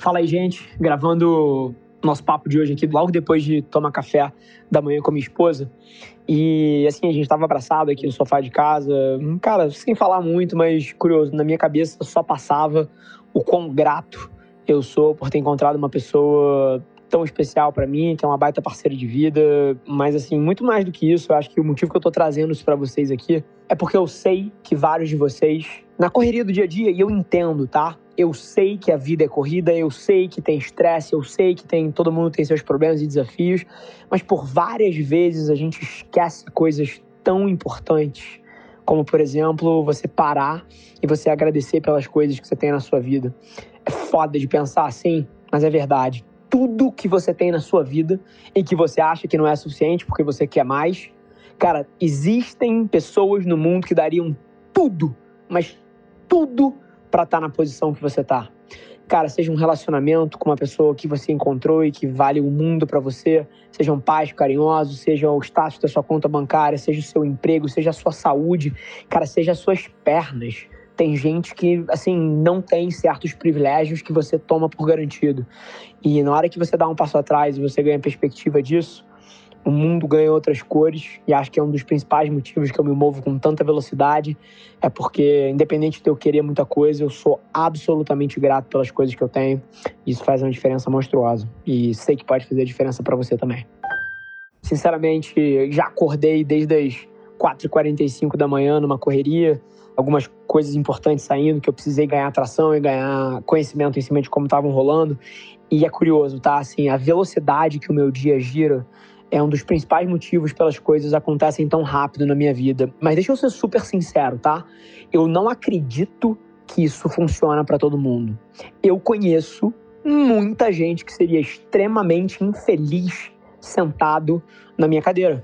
Fala aí, gente. Gravando nosso papo de hoje aqui, logo depois de tomar café da manhã com minha esposa. E assim, a gente estava abraçado aqui no sofá de casa. Cara, sem falar muito, mas curioso, na minha cabeça só passava o quão grato eu sou por ter encontrado uma pessoa tão especial para mim, que é uma baita parceira de vida, mas assim, muito mais do que isso, eu acho que o motivo que eu tô trazendo isso para vocês aqui é porque eu sei que vários de vocês na correria do dia a dia, e eu entendo, tá? Eu sei que a vida é corrida, eu sei que tem estresse, eu sei que tem todo mundo tem seus problemas e desafios, mas por várias vezes a gente esquece coisas tão importantes, como por exemplo, você parar e você agradecer pelas coisas que você tem na sua vida. É foda de pensar assim, mas é verdade. Tudo que você tem na sua vida e que você acha que não é suficiente porque você quer mais, cara, existem pessoas no mundo que dariam tudo, mas tudo para estar tá na posição que você tá. Cara, seja um relacionamento com uma pessoa que você encontrou e que vale o mundo para você, seja um pais carinhosos, seja o status da sua conta bancária, seja o seu emprego, seja a sua saúde, cara, seja as suas pernas. Tem gente que, assim, não tem certos privilégios que você toma por garantido. E na hora que você dá um passo atrás e você ganha perspectiva disso, o mundo ganha outras cores e acho que é um dos principais motivos que eu me movo com tanta velocidade é porque independente de eu querer muita coisa, eu sou absolutamente grato pelas coisas que eu tenho. Isso faz uma diferença monstruosa e sei que pode fazer diferença para você também. Sinceramente, já acordei desde as 4h45 da manhã numa correria, algumas coisas importantes saindo que eu precisei ganhar atração e ganhar conhecimento em cima de como estavam rolando. E é curioso, tá? Assim, a velocidade que o meu dia gira é um dos principais motivos pelas coisas acontecem tão rápido na minha vida. Mas deixa eu ser super sincero, tá? Eu não acredito que isso funciona para todo mundo. Eu conheço muita gente que seria extremamente infeliz sentado na minha cadeira.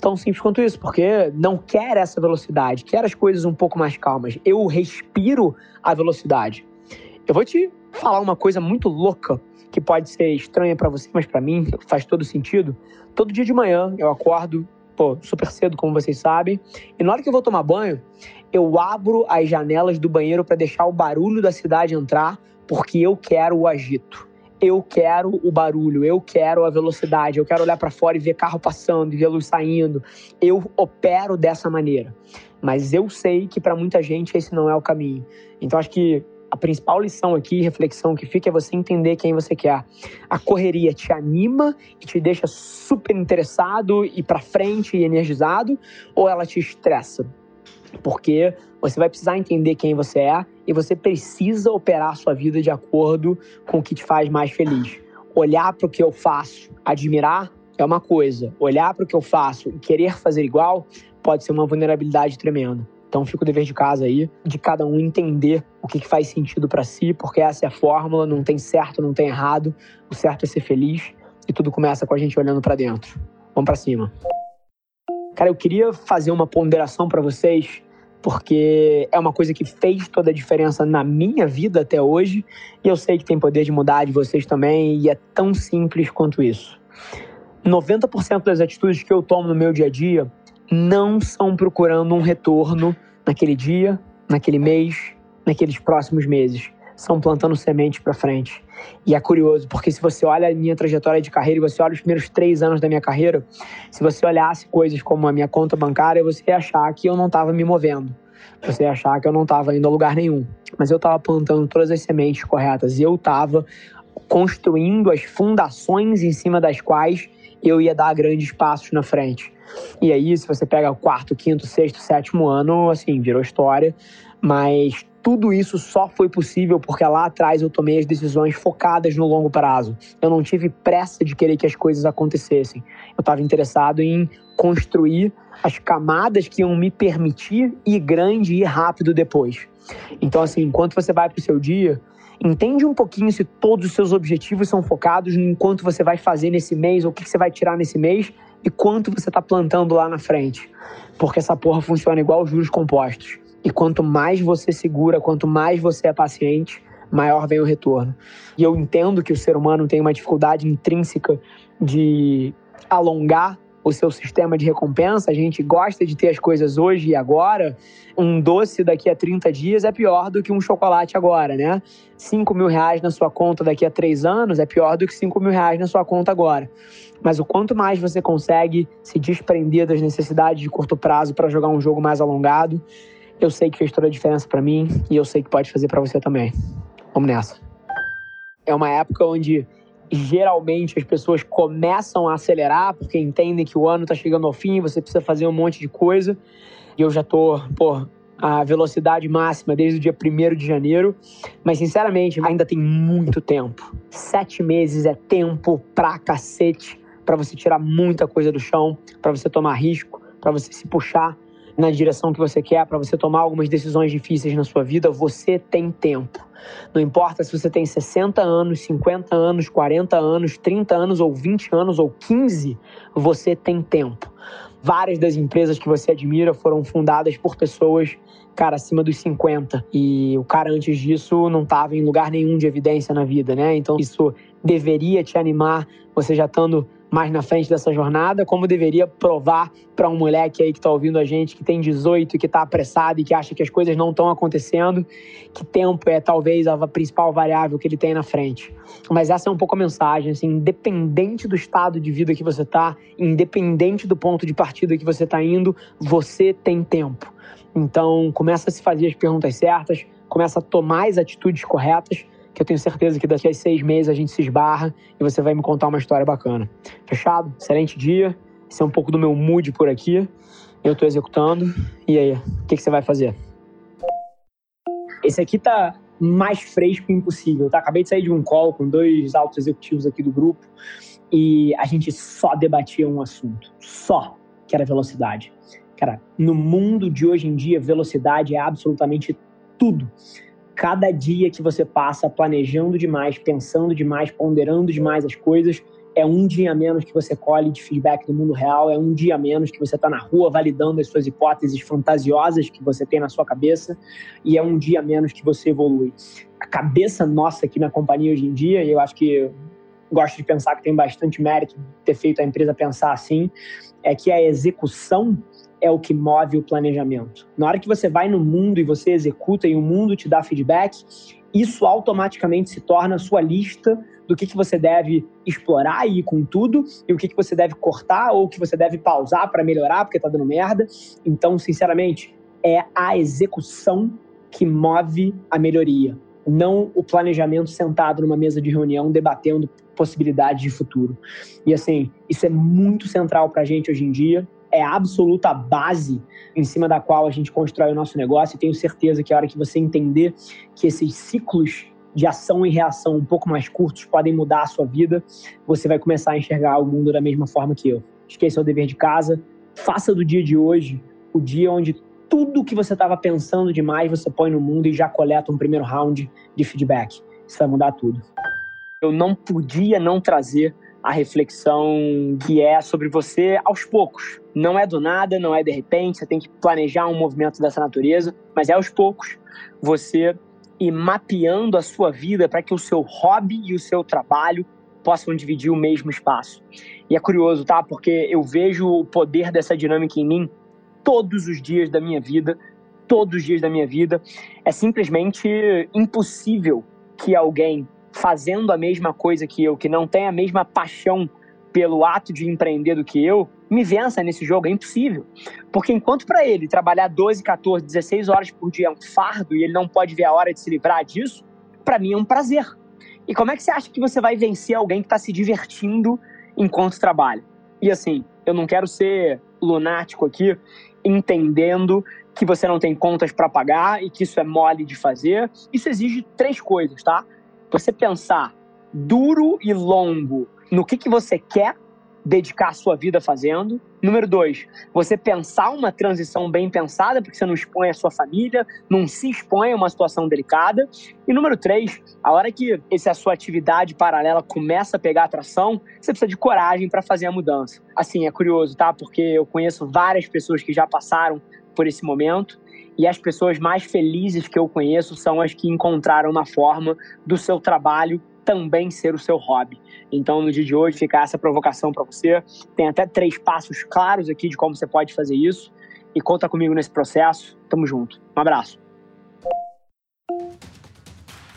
Tão simples quanto isso, porque não quer essa velocidade, quer as coisas um pouco mais calmas. Eu respiro a velocidade. Eu vou te falar uma coisa muito louca que pode ser estranha para você, mas para mim faz todo sentido. Todo dia de manhã eu acordo, pô, super cedo, como vocês sabem, e na hora que eu vou tomar banho, eu abro as janelas do banheiro para deixar o barulho da cidade entrar, porque eu quero o agito. Eu quero o barulho, eu quero a velocidade, eu quero olhar para fora e ver carro passando e ver luz saindo. Eu opero dessa maneira. Mas eu sei que para muita gente esse não é o caminho. Então acho que a principal lição aqui, reflexão que fica, é você entender quem você quer. A correria te anima e te deixa super interessado e para frente e energizado, ou ela te estressa? Porque você vai precisar entender quem você é e você precisa operar a sua vida de acordo com o que te faz mais feliz. Olhar para o que eu faço, admirar é uma coisa. Olhar para o que eu faço e querer fazer igual pode ser uma vulnerabilidade tremenda. Então fica o dever de casa aí, de cada um entender o que, que faz sentido para si, porque essa é a fórmula, não tem certo, não tem errado. O certo é ser feliz e tudo começa com a gente olhando para dentro. Vamos para cima. Cara, eu queria fazer uma ponderação para vocês, porque é uma coisa que fez toda a diferença na minha vida até hoje, e eu sei que tem poder de mudar de vocês também, e é tão simples quanto isso. 90% das atitudes que eu tomo no meu dia a dia não são procurando um retorno naquele dia, naquele mês, naqueles próximos meses. São plantando sementes para frente. E é curioso, porque se você olha a minha trajetória de carreira e você olha os primeiros três anos da minha carreira, se você olhasse coisas como a minha conta bancária, você ia achar que eu não estava me movendo. Você ia achar que eu não estava indo a lugar nenhum. Mas eu estava plantando todas as sementes corretas e eu estava construindo as fundações em cima das quais eu ia dar grandes passos na frente. E aí, se você pega o quarto, quinto, sexto, sétimo ano, assim, virou história. Mas tudo isso só foi possível porque lá atrás eu tomei as decisões focadas no longo prazo. Eu não tive pressa de querer que as coisas acontecessem. Eu estava interessado em construir as camadas que iam me permitir ir grande e rápido depois. Então, assim, enquanto você vai para o seu dia, entende um pouquinho se todos os seus objetivos são focados em quanto você vai fazer nesse mês, ou o que você vai tirar nesse mês e quanto você está plantando lá na frente. Porque essa porra funciona igual os juros compostos. E quanto mais você segura, quanto mais você é paciente, maior vem o retorno. E eu entendo que o ser humano tem uma dificuldade intrínseca de alongar o seu sistema de recompensa. A gente gosta de ter as coisas hoje e agora. Um doce daqui a 30 dias é pior do que um chocolate agora, né? 5 mil reais na sua conta daqui a 3 anos é pior do que 5 mil reais na sua conta agora. Mas o quanto mais você consegue se desprender das necessidades de curto prazo para jogar um jogo mais alongado, eu sei que fez toda a diferença para mim e eu sei que pode fazer para você também. Vamos nessa. É uma época onde geralmente as pessoas começam a acelerar porque entendem que o ano está chegando ao fim, você precisa fazer um monte de coisa. E eu já tô, pô, a velocidade máxima desde o dia 1 de janeiro, mas sinceramente ainda tem muito tempo. Sete meses é tempo pra cacete para você tirar muita coisa do chão, para você tomar risco, para você se puxar na direção que você quer, para você tomar algumas decisões difíceis na sua vida, você tem tempo. Não importa se você tem 60 anos, 50 anos, 40 anos, 30 anos ou 20 anos ou 15, você tem tempo. Várias das empresas que você admira foram fundadas por pessoas, cara, acima dos 50. E o cara antes disso não estava em lugar nenhum de evidência na vida, né? Então isso deveria te animar, você já estando mais na frente dessa jornada, como deveria provar para um moleque aí que está ouvindo a gente, que tem 18 e que está apressado e que acha que as coisas não estão acontecendo, que tempo é talvez a principal variável que ele tem na frente. Mas essa é um pouco a mensagem, assim, independente do estado de vida que você está, independente do ponto de partida que você está indo, você tem tempo. Então, começa a se fazer as perguntas certas, começa a tomar as atitudes corretas que eu tenho certeza que daqui a seis meses a gente se esbarra e você vai me contar uma história bacana. Fechado? Excelente dia. Esse é um pouco do meu mood por aqui. Eu estou executando. E aí, o que, que você vai fazer? Esse aqui tá mais fresco impossível, tá? Acabei de sair de um call com dois altos executivos aqui do grupo e a gente só debatia um assunto, só, que era velocidade. Cara, no mundo de hoje em dia, velocidade é absolutamente tudo cada dia que você passa planejando demais, pensando demais, ponderando demais as coisas, é um dia a menos que você colhe de feedback do mundo real, é um dia a menos que você está na rua validando as suas hipóteses fantasiosas que você tem na sua cabeça, e é um dia a menos que você evolui. A cabeça nossa aqui na companhia hoje em dia, e eu acho que gosto de pensar que tem bastante mérito ter feito a empresa pensar assim, é que a execução é o que move o planejamento. Na hora que você vai no mundo e você executa e o mundo te dá feedback, isso automaticamente se torna a sua lista do que, que você deve explorar e ir com tudo, e o que, que você deve cortar ou o que você deve pausar para melhorar porque tá dando merda. Então, sinceramente, é a execução que move a melhoria, não o planejamento sentado numa mesa de reunião debatendo possibilidades de futuro. E assim, isso é muito central para a gente hoje em dia é a absoluta base em cima da qual a gente constrói o nosso negócio. E tenho certeza que a hora que você entender que esses ciclos de ação e reação um pouco mais curtos podem mudar a sua vida, você vai começar a enxergar o mundo da mesma forma que eu. Esqueça o dever de casa, faça do dia de hoje o dia onde tudo que você estava pensando demais você põe no mundo e já coleta um primeiro round de feedback. Isso vai mudar tudo. Eu não podia não trazer a reflexão que é sobre você aos poucos. Não é do nada, não é de repente, você tem que planejar um movimento dessa natureza, mas é aos poucos você ir mapeando a sua vida para que o seu hobby e o seu trabalho possam dividir o mesmo espaço. E é curioso, tá? Porque eu vejo o poder dessa dinâmica em mim todos os dias da minha vida, todos os dias da minha vida. É simplesmente impossível que alguém fazendo a mesma coisa que eu, que não tem a mesma paixão pelo ato de empreender do que eu, me vença nesse jogo. É impossível. Porque enquanto para ele trabalhar 12, 14, 16 horas por dia é um fardo e ele não pode ver a hora de se livrar disso, para mim é um prazer. E como é que você acha que você vai vencer alguém que está se divertindo enquanto trabalha? E assim, eu não quero ser lunático aqui, entendendo que você não tem contas para pagar e que isso é mole de fazer. Isso exige três coisas, tá? Você pensar duro e longo no que, que você quer dedicar a sua vida fazendo. Número dois, você pensar uma transição bem pensada, porque você não expõe a sua família, não se expõe a uma situação delicada. E número três, a hora que essa sua atividade paralela começa a pegar atração, você precisa de coragem para fazer a mudança. Assim, é curioso, tá? Porque eu conheço várias pessoas que já passaram por esse momento. E as pessoas mais felizes que eu conheço são as que encontraram uma forma do seu trabalho também ser o seu hobby. Então, no dia de hoje, fica essa provocação para você. Tem até três passos claros aqui de como você pode fazer isso. E conta comigo nesse processo. Tamo junto. Um abraço.